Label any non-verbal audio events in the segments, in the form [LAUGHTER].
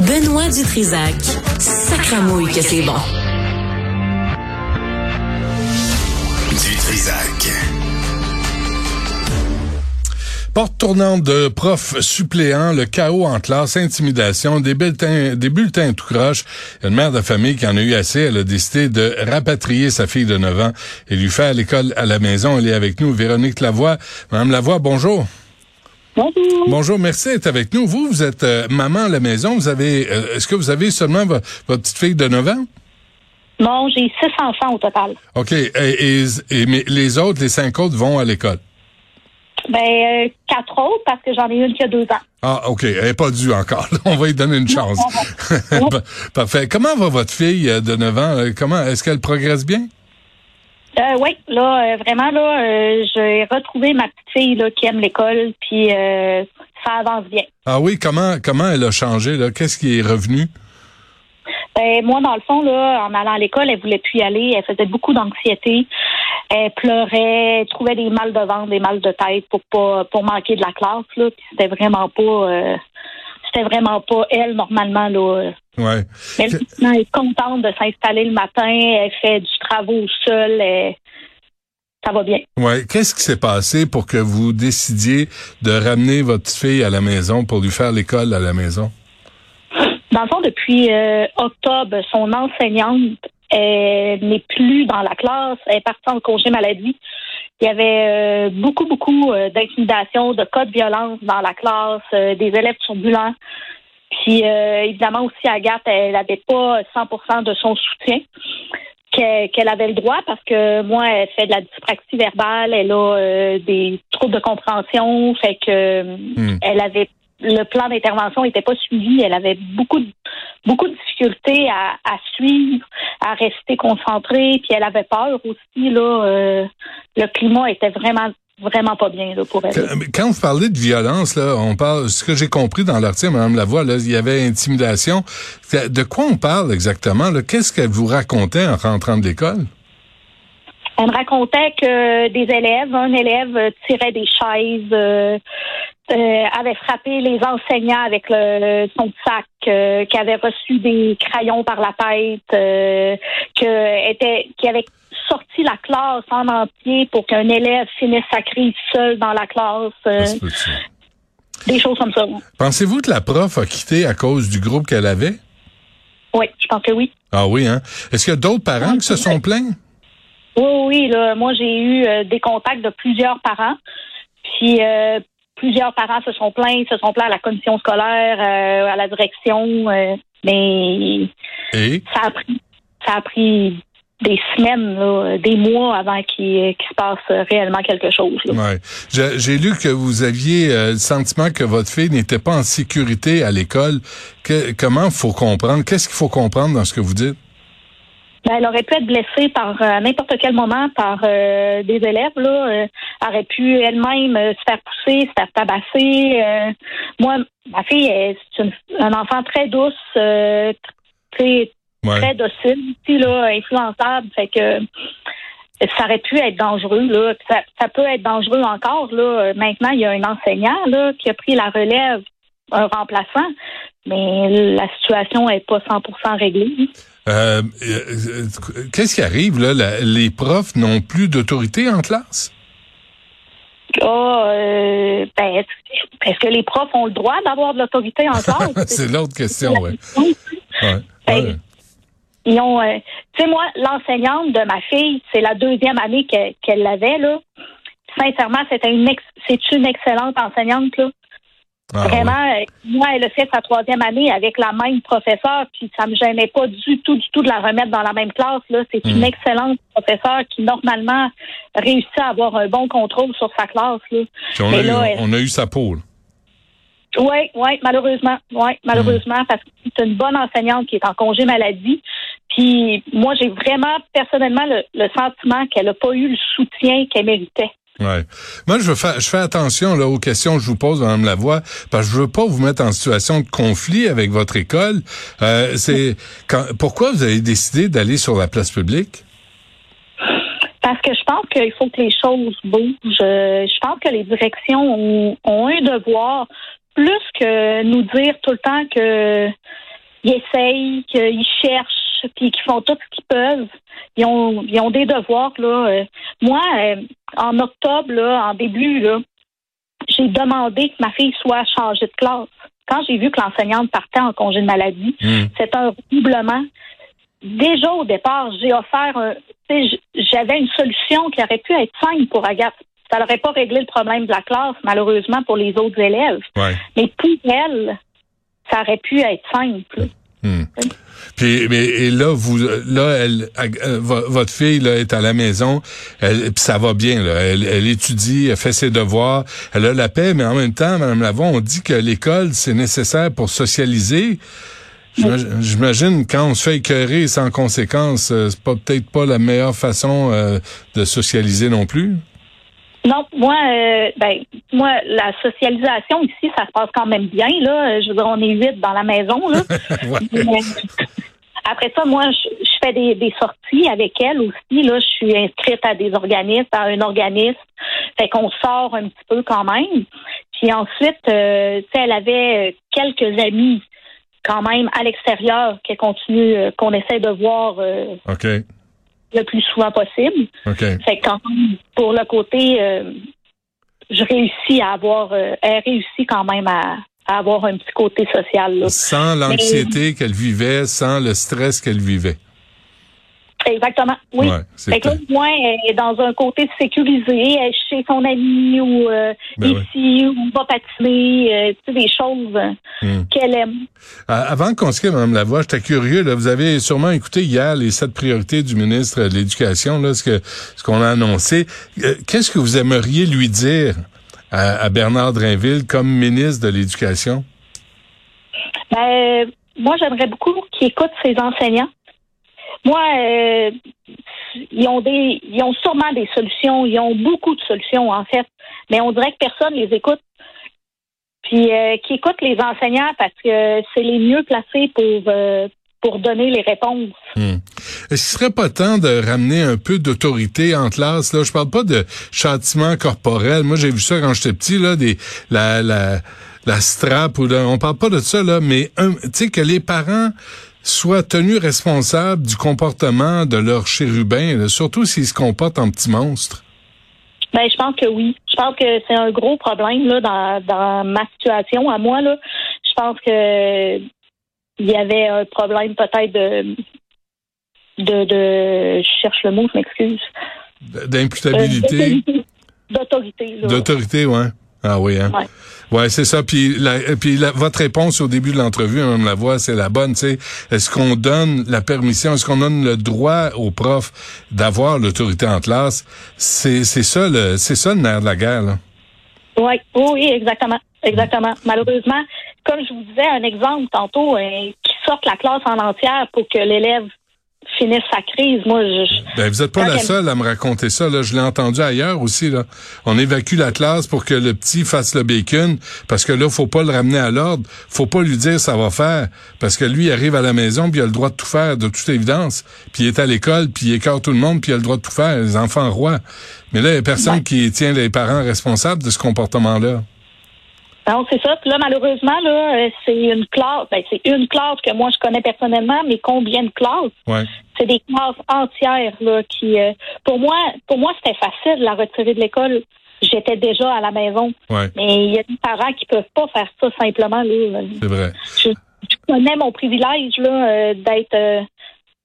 Benoît Dutrisac. Sacramouille que c'est bon. Dutrisac. Porte tournante de profs suppléants, le chaos en classe, intimidation, des bulletins, des bulletins tout croche. Une mère de famille qui en a eu assez, elle a décidé de rapatrier sa fille de 9 ans et lui faire l'école à la maison. Elle est avec nous, Véronique Lavoie. Madame Lavoie, bonjour. Bonjour. Bonjour, merci d'être avec nous. Vous, vous êtes euh, maman à la maison. Vous avez, euh, est-ce que vous avez seulement vo- votre petite fille de 9 ans? Non, j'ai six enfants au total. OK. Et, et- et- mais les autres, les cinq autres vont à l'école? Ben, euh, quatre autres parce que j'en ai une qui a deux ans. Ah, OK. Elle n'est pas due encore. [LAUGHS] On va lui donner une chance. non. [LAUGHS] Parfait. Comment va votre fille de 9 ans? Comment, est-ce qu'elle progresse bien? Euh, oui, là, euh, vraiment, là, euh, j'ai retrouvé ma petite fille là, qui aime l'école, puis euh, ça avance bien. Ah oui, comment, comment elle a changé, là? Qu'est-ce qui est revenu? Ben, moi, dans le fond, là, en allant à l'école, elle voulait plus y aller. Elle faisait beaucoup d'anxiété. Elle pleurait, elle trouvait des mal de ventre, des mal de tête pour pas pour manquer de la classe. Là, c'était vraiment pas euh, c'était vraiment pas elle normalement là. Ouais. Mais maintenant, elle est contente de s'installer le matin. Elle fait du travail seule. Elle- Ça va bien. Ouais. Qu'est-ce qui s'est passé pour que vous décidiez de ramener votre fille à la maison pour lui faire l'école à la maison? Dans le fond, depuis euh, octobre, son enseignante elle n'est plus dans la classe. Elle est partie en congé maladie. Il y avait euh, beaucoup, beaucoup euh, d'intimidation, de cas de violence dans la classe, euh, des élèves turbulents. Puis, euh, évidemment, aussi, Agathe, elle n'avait pas 100% de son soutien qu'elle avait le droit parce que moi, elle fait de la dyspraxie verbale, elle a euh, des troubles de compréhension, fait que Hmm. elle avait le plan d'intervention n'était pas suivi. Elle avait beaucoup de, beaucoup de difficultés à, à suivre, à rester concentrée, puis elle avait peur aussi. Là, euh, le climat était vraiment vraiment pas bien là, pour elle. Quand, vous parlez de violence, là, on parle, ce que j'ai compris dans l'article, Madame Lavoie, là, il y avait intimidation. De quoi on parle exactement? Qu'est-ce qu'elle vous racontait en rentrant de l'école? Elle me racontait que des élèves, un élève tirait des chaises, euh, euh, avait frappé les enseignants avec le, son sac, euh, qui avait reçu des crayons par la tête, euh, que était, qui avait sorti la classe en entier pour qu'un élève finisse sa crise seul dans la classe, des choses comme ça. Pensez-vous que la prof a quitté à cause du groupe qu'elle avait? Oui, je pense que oui. Ah oui, hein? Est-ce qu'il y a d'autres parents qui se sont plaints? Oui, oui, là, moi j'ai eu des contacts de plusieurs parents. Puis euh, plusieurs parents se sont plaints, se sont plaints à la commission scolaire, euh, à la direction, euh, mais Et? ça a pris ça a pris des semaines, là, des mois avant qu'il qu'il se passe réellement quelque chose. Ouais. J'ai lu que vous aviez euh, le sentiment que votre fille n'était pas en sécurité à l'école. Comment faut comprendre? Qu'est-ce qu'il faut comprendre dans ce que vous dites? Ben, elle aurait pu être blessée par euh, à n'importe quel moment par euh, des élèves. Là, Euh, elle aurait pu elle-même euh, se faire pousser, se faire tabasser. Euh, moi, ma fille, c'est une, un enfant très douce, euh, très, Ouais. très docile, là, influençable. Fait que ça aurait pu être dangereux. Là. Ça, ça peut être dangereux encore. Là. Maintenant, il y a un enseignant là, qui a pris la relève, un remplaçant, mais la situation n'est pas 100 réglée. Euh, euh, Qu'est-ce qui arrive là? La- les profs n'ont plus d'autorité en classe? Ah, euh, ben, est-ce- que les profs ont le droit d'avoir de l'autorité en [LAUGHS] classe? C'est l'autre question. Oui. [LAUGHS] ouais. Ben, ouais. Ils ont, euh, tu sais, moi, l'enseignante de ma fille, c'est la deuxième année que- qu'elle l'avait, là. Sincèrement, c'était une, ex- c'est une excellente enseignante, là. Ah, Vraiment, euh, moi, elle a fait sa troisième année avec la même professeure, puis ça me gênait pas du tout, du tout de la remettre dans la même classe, là. C'est une Mm. excellente professeure qui, normalement, réussit à avoir un bon contrôle sur sa classe, là. Puis on, a eu, là, elle- on a eu sa peau. Oui, oui, malheureusement. Oui, malheureusement, parce que c'est une bonne enseignante qui est en congé maladie. Puis moi, j'ai vraiment personnellement le, le sentiment qu'elle n'a pas eu le soutien qu'elle méritait. Ouais. Moi, je faire, je fais attention là aux questions que je vous pose, Madame Lavoie, parce que je veux pas vous mettre en situation de conflit avec votre école. Euh, c'est [LAUGHS] quand, pourquoi vous avez décidé d'aller sur la place publique? Parce que je pense qu'il faut que les choses bougent. Euh, Je pense que les directions ont, ont un devoir plus que nous dire tout le temps que ils essayent, qu'ils cherchent, puis qu'ils font tout ce qu'ils peuvent. Ils ont, ils ont des devoirs. Là. Euh, moi, euh, en octobre, là, en début, là, j'ai demandé que ma fille soit changée de classe. Quand j'ai vu que l'enseignante partait en congé de maladie, Hmm. c'est un redoublement. Déjà au départ, j'ai offert un, j'avais une solution qui aurait pu être simple pour Agathe. Ça n'aurait pas réglé le problème de la classe, malheureusement, pour les autres élèves. Ouais. Mais pour elle, ça aurait pu être simple. Puis mais et là vous là elle euh, vo- votre fille là est à la maison, elle puis ça va bien là, elle, étudie, elle fait ses devoirs, elle a la paix mais en même temps madame Lavon, on dit que l'école c'est nécessaire pour socialiser. J'imagine- J'imagine quand on se fait écœurer sans conséquence, euh, c'est pas peut-être pas la meilleure façon euh, de socialiser non plus. Non, moi, euh, ben, moi, la socialisation ici, ça se passe quand même bien. Là, je veux dire, on est huit dans la maison. Là. [LAUGHS] Ouais. Après ça, moi, je, je fais des, des sorties avec elle aussi. Là, je suis inscrite à des organismes, à un organisme. Fait qu'on sort un petit peu quand même. Puis ensuite, euh, tu sais, elle avait quelques amis quand même à l'extérieur qu'elle continue, euh, qu'on essaie de voir euh, OK. Le plus souvent possible. OK. Fait que quand même, pour le côté, euh, je réussis à avoir, euh, elle réussit quand même à, à avoir un petit côté social. Là. Sans l'anxiété qu'elle vivait, sans le stress qu'elle vivait. Exactement, oui. Ouais, c'est fait que là, au moins, elle est dans un côté sécurisé, elle est chez son ami ou euh, Ben ici, ou va patiner, euh, tu sais, des choses euh, Hmm. qu'elle aime. Euh, Avant qu'on se quitte, Mme Lavoie, j'étais curieux. Là, vous avez sûrement écouté hier les sept priorités du ministre de l'Éducation, là, ce que ce qu'on a annoncé. Euh, Qu'est-ce que vous aimeriez lui dire à, à Bernard Drinville comme ministre de l'Éducation? Ben, moi, j'aimerais beaucoup qu'il écoute ses enseignants. Moi, euh, ils ont des, ils ont sûrement des solutions. Ils ont beaucoup de solutions en fait, mais on dirait que personne les écoute. Puis euh, qui écoute les enseignants parce que c'est les mieux placés pour euh, pour donner les réponses. Est-ce qu'il serait pas temps de ramener un peu d'autorité en classe? Là, je parle pas de châtiment corporel. Moi, j'ai vu ça quand j'étais petit, là, des la la la strap ou là, on parle pas de ça là, mais tu sais que les parents soient tenus responsables du comportement de leur chérubin, là, surtout s'ils se comportent en petits monstres. Ben, je pense que oui. Je pense que c'est un gros problème là dans, dans ma situation à moi là. Je pense que il y avait un problème peut-être de de, de je cherche le mot, je m'excuse. D'imputabilité, Euh, D'autorité. d'autorité, ouais. Ah oui, hein? Ouais. Ouais, c'est ça. Puis, la, puis la- votre réponse au début de l'entrevue, Mme Lavoie, c'est la bonne. Tu sais, est-ce qu'on donne la permission, est-ce qu'on donne le droit aux profs d'avoir l'autorité en classe? C'est c'est ça le c'est ça le nerf de la guerre. Là. Ouais. Oui, oui, exactement. Exactement. Malheureusement, comme je vous disais, un exemple tantôt, euh, qui sorte la classe en entière pour que l'élève finisse sa crise. Moi, je, Ben, vous êtes pas la elle- seule à me raconter ça. Là. Je l'ai entendu ailleurs aussi. Là. On évacue la classe pour que le petit fasse le bacon, parce que là, faut pas le ramener à l'ordre. Faut pas lui dire ça va faire, parce que lui il arrive à la maison puis il a le droit de tout faire, de toute évidence. Puis il est à l'école, puis il écarte tout le monde, puis il a le droit de tout faire. Les enfants rois. Mais là, il y a personne Ouais. qui tient les parents responsables de ce comportement-là. Non, c'est ça. Puis là, malheureusement, là, euh, c'est une classe. Ben, c'est une classe que moi je connais personnellement, mais combien de classes? Ouais. C'est des classes entières là qui euh, pour moi pour moi c'était facile de la retirer de l'école. J'étais déjà à la maison. Ouais. Mais il y a des parents qui peuvent pas faire ça simplement. Là. C'est vrai. Je, je connais mon privilège là, euh, d'être euh,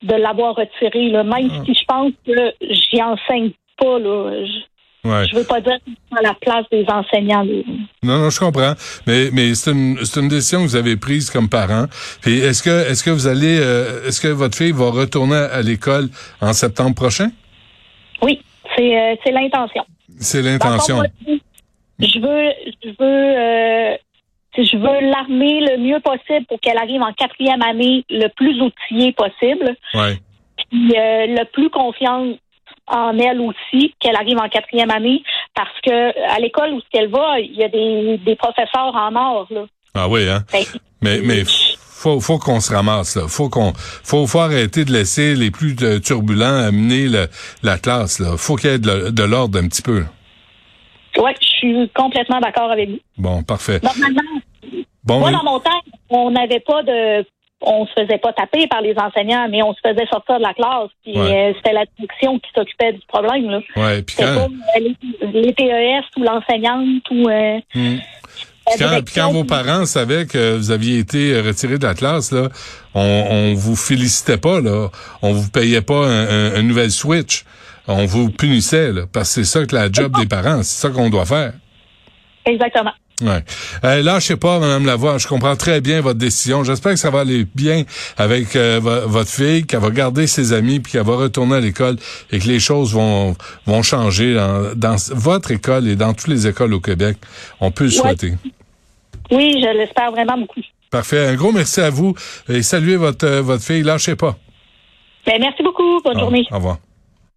de l'avoir retiré. Là. Même Ah. si je pense que j'y enseigne pas, là. Je, Ouais. je veux pas dire à la place des enseignants. Non, non, je comprends. Mais, mais c'est une, décision que vous avez prise comme parent. Puis est-ce que, est-ce que vous allez, euh, est-ce que votre fille va retourner à l'école en septembre prochain? Oui, c'est euh, c'est l'intention. C'est l'intention. Je veux, je veux, euh, je veux l'armer le mieux possible pour qu'elle arrive en quatrième année le plus outillée possible, Ouais. puis le plus confiante en elle aussi, qu'elle arrive en quatrième année, parce que à l'école où elle va, il y a des, des professeurs en or là. Ah oui, hein? Que- Mais, mais faut, faut qu'on se ramasse, là. Faut qu'on, faut, faut arrêter de laisser les plus euh, turbulents amener le, la classe, là. Faut qu'il y ait de, de l'ordre un petit peu. ouais, je suis complètement d'accord avec vous. Bon, parfait. Normalement, Bon, moi dans mon temps, on n'avait pas de on se faisait pas taper par les enseignants, mais on se faisait sortir de la classe. Puis Ouais. euh, c'était la direction qui s'occupait du problème. Là. Ouais, puis C'était quand, pas euh, les, les TES ou l'enseignante ou euh, Hmm. Puis quand, puis quand direction. vos parents savaient que vous aviez été retiré de la classe, là, on, on vous félicitait pas, là. On vous payait pas un, un- un nouvel switch. On vous punissait, là, parce que c'est ça que la job des parents, c'est ça qu'on doit faire. Exactement. Ouais. Euh, là, je sais pas, Madame Lavoie, je comprends très bien votre décision. J'espère que ça va aller bien avec euh, vo- votre fille, qu'elle va garder ses amis, puis qu'elle va retourner à l'école et que les choses vont vont changer dans, dans votre école et dans toutes les écoles au Québec. On peut le Ouais. souhaiter. Oui, je l'espère vraiment beaucoup. Parfait. Un gros merci à vous et saluez votre euh, votre fille. Lâchez pas. Ben, merci beaucoup. Bonne journée. Au revoir.